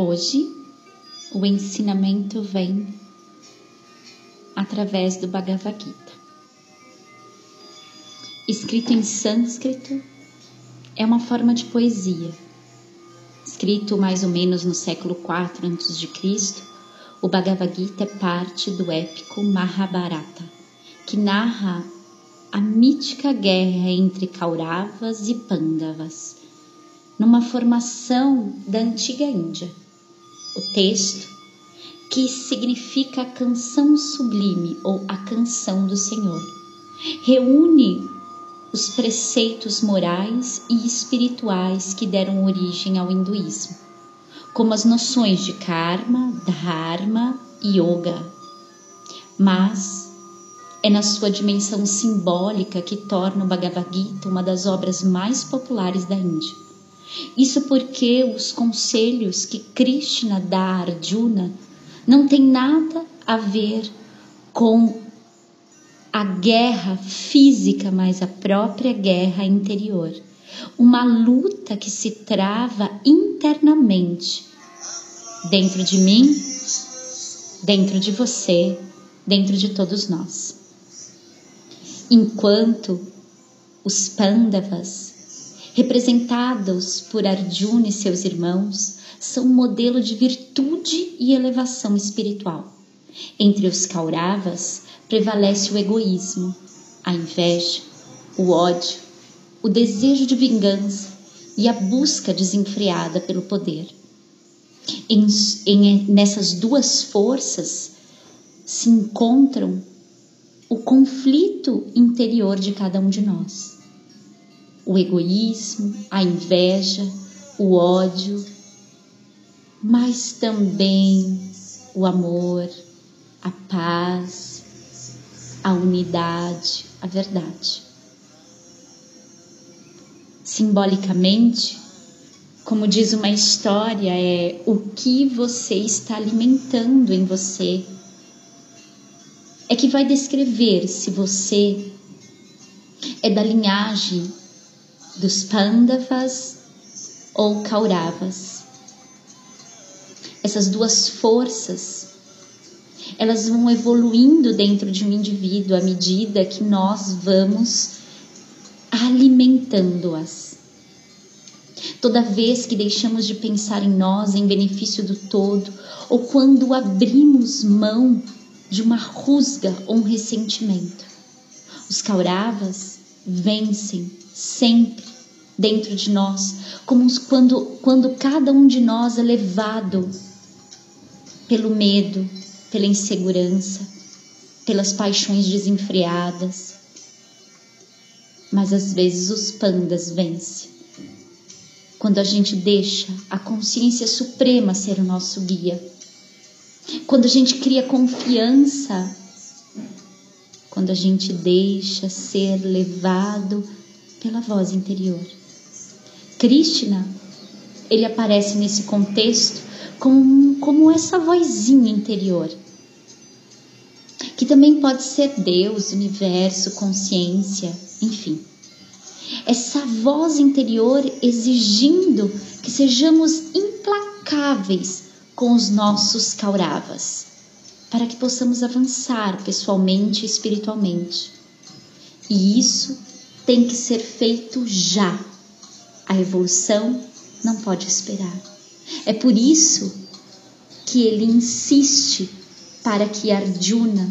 Hoje, o ensinamento vem através do Bhagavad Gita. Escrito em sânscrito, é uma forma de poesia. Escrito mais ou menos no século IV a.C., o Bhagavad Gita é parte do épico Mahabharata, que narra a mítica guerra entre Kauravas e Pandavas, numa formação da antiga Índia. O texto, que significa a canção sublime ou a canção do Senhor, reúne os preceitos morais e espirituais que deram origem ao hinduísmo, como as noções de karma, dharma e yoga. Mas é na sua dimensão simbólica que torna o Bhagavad Gita uma das obras mais populares da Índia. Isso porque os conselhos que Krishna dá a Arjuna não têm nada a ver com a guerra física, mas a própria guerra interior. Uma luta que se trava internamente dentro de mim, dentro de você, dentro de todos nós. Enquanto os Pandavas, representados por Arjuna e seus irmãos, são um modelo de virtude e elevação espiritual. Entre os Kauravas, prevalece o egoísmo, a inveja, o ódio, o desejo de vingança e a busca desenfreada pelo poder. Em, em, nessas duas forças se encontram o conflito interior de cada um de nós. O egoísmo, a inveja, o ódio, mas também o amor, a paz, a unidade, a verdade. Simbolicamente, como diz uma história, é o que você está alimentando em você. É que vai descrever se você é da linhagem dos Pandavas ou Kauravas. Essas duas forças elas vão evoluindo dentro de um indivíduo à medida que nós vamos alimentando-as. Toda vez que deixamos de pensar em nós em benefício do todo, ou quando abrimos mão de uma rusga ou um ressentimento, os Kauravas vencem sempre dentro de nós, como quando, quando cada um de nós é levado pelo medo, pela insegurança, pelas paixões desenfreadas. Mas às vezes os pandas vencem. Quando a gente deixa a consciência suprema ser o nosso guia. Quando a gente cria confiança. Quando a gente deixa ser levado pela voz interior. Krishna, ele aparece nesse contexto como, como essa vozinha interior, que também pode ser Deus, universo, consciência, enfim. Essa voz interior exigindo que sejamos implacáveis com os nossos kauravas, para que possamos avançar pessoalmente e espiritualmente. E isso tem que ser feito já. A evolução não pode esperar. É por isso que ele insiste para que Arjuna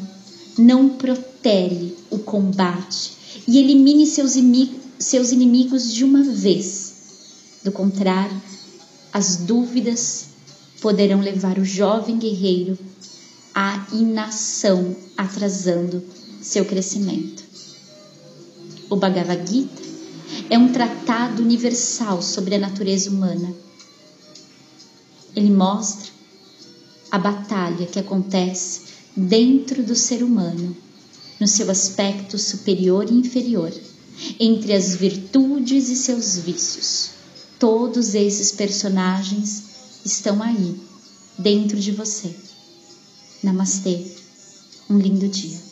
não protele o combate e elimine seus, seus inimigos de uma vez. Do contrário, as dúvidas poderão levar o jovem guerreiro à inação, atrasando seu crescimento. O Bhagavad Gita é um tratado universal sobre a natureza humana ele mostra a batalha que acontece dentro do ser humano, no seu aspecto superior e inferior, entre as virtudes e seus vícios. Todos esses personagens estão aí, dentro de você. Namastê. Um lindo dia.